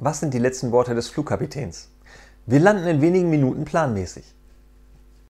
Was sind die letzten Worte des Flugkapitäns? Wir landen in wenigen Minuten planmäßig.